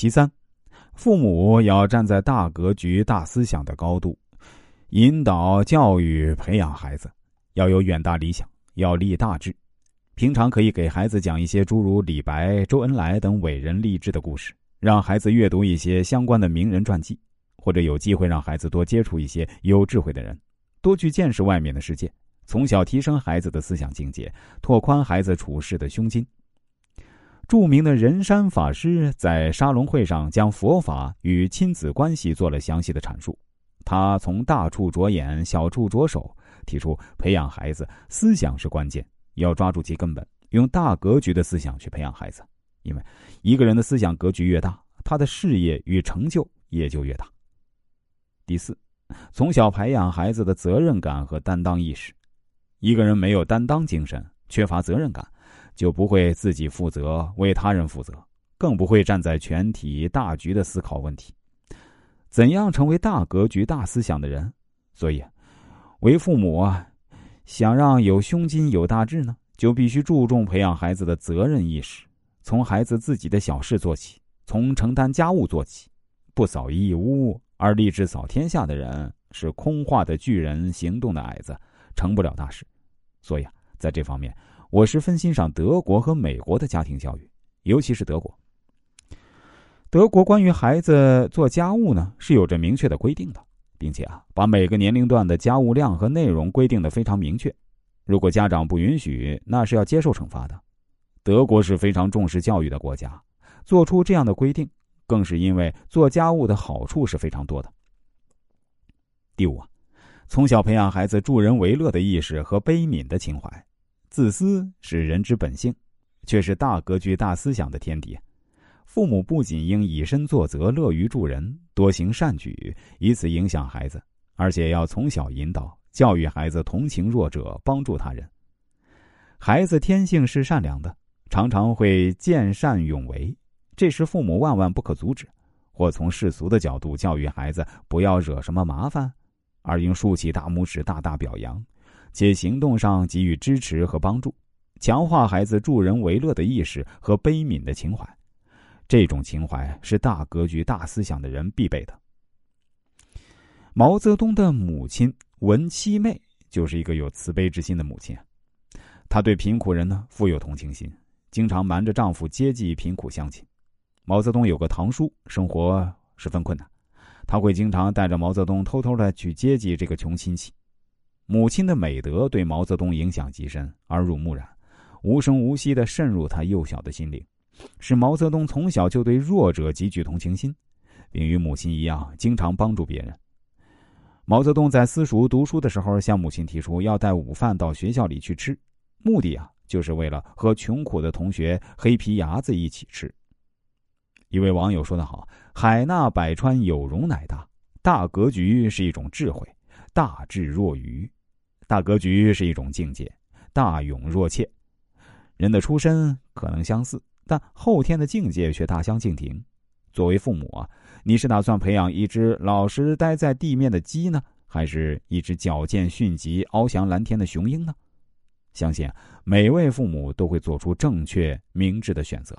其三，父母要站在大格局、大思想的高度，引导、教育、培养孩子，要有远大理想，要立大志。平常可以给孩子讲一些诸如李白、周恩来等伟人励志的故事，让孩子阅读一些相关的名人传记，或者有机会让孩子多接触一些有智慧的人，多去见识外面的世界，从小提升孩子的思想境界，拓宽孩子处事的胸襟。著名的仁山法师在沙龙会上将佛法与亲子关系做了详细的阐述。他从大处着眼，小处着手，提出培养孩子思想是关键，要抓住其根本，用大格局的思想去培养孩子。因为一个人的思想格局越大，他的事业与成就也就越大。第四，从小培养孩子的责任感和担当意识。一个人没有担当精神，缺乏责任感。就不会自己负责，为他人负责，更不会站在全体大局的思考问题。怎样成为大格局、大思想的人？所以，为父母啊，想让有胸襟、有大志呢，就必须注重培养孩子的责任意识，从孩子自己的小事做起，从承担家务做起。不扫一屋而立志扫天下的人，是空话的巨人，行动的矮子，成不了大事。所以啊，在这方面。我十分欣赏德国和美国的家庭教育，尤其是德国。德国关于孩子做家务呢是有着明确的规定的，并且啊，把每个年龄段的家务量和内容规定的非常明确。如果家长不允许，那是要接受惩罚的。德国是非常重视教育的国家，做出这样的规定，更是因为做家务的好处是非常多的。第五啊，从小培养孩子助人为乐的意识和悲悯的情怀。自私是人之本性，却是大格局、大思想的天敌。父母不仅应以身作则，乐于助人，多行善举，以此影响孩子，而且要从小引导、教育孩子同情弱者，帮助他人。孩子天性是善良的，常常会见善勇为，这时父母万万不可阻止，或从世俗的角度教育孩子不要惹什么麻烦，而应竖起大拇指，大大表扬。且行动上给予支持和帮助，强化孩子助人为乐的意识和悲悯的情怀。这种情怀是大格局、大思想的人必备的。毛泽东的母亲文七妹就是一个有慈悲之心的母亲，她对贫苦人呢富有同情心，经常瞒着丈夫接济贫苦乡亲。毛泽东有个堂叔，生活十分困难，他会经常带着毛泽东偷偷的去接济这个穷亲戚。母亲的美德对毛泽东影响极深，耳濡目染，无声无息的渗入他幼小的心灵，使毛泽东从小就对弱者极具同情心，并与母亲一样经常帮助别人。毛泽东在私塾读书的时候，向母亲提出要带午饭到学校里去吃，目的啊，就是为了和穷苦的同学黑皮牙子一起吃。一位网友说得好：“海纳百川，有容乃大。大格局是一种智慧，大智若愚。”大格局是一种境界，大勇若怯。人的出身可能相似，但后天的境界却大相径庭。作为父母啊，你是打算培养一只老实待在地面的鸡呢，还是一只矫健迅疾、翱翔蓝天的雄鹰呢？相信每位父母都会做出正确明智的选择。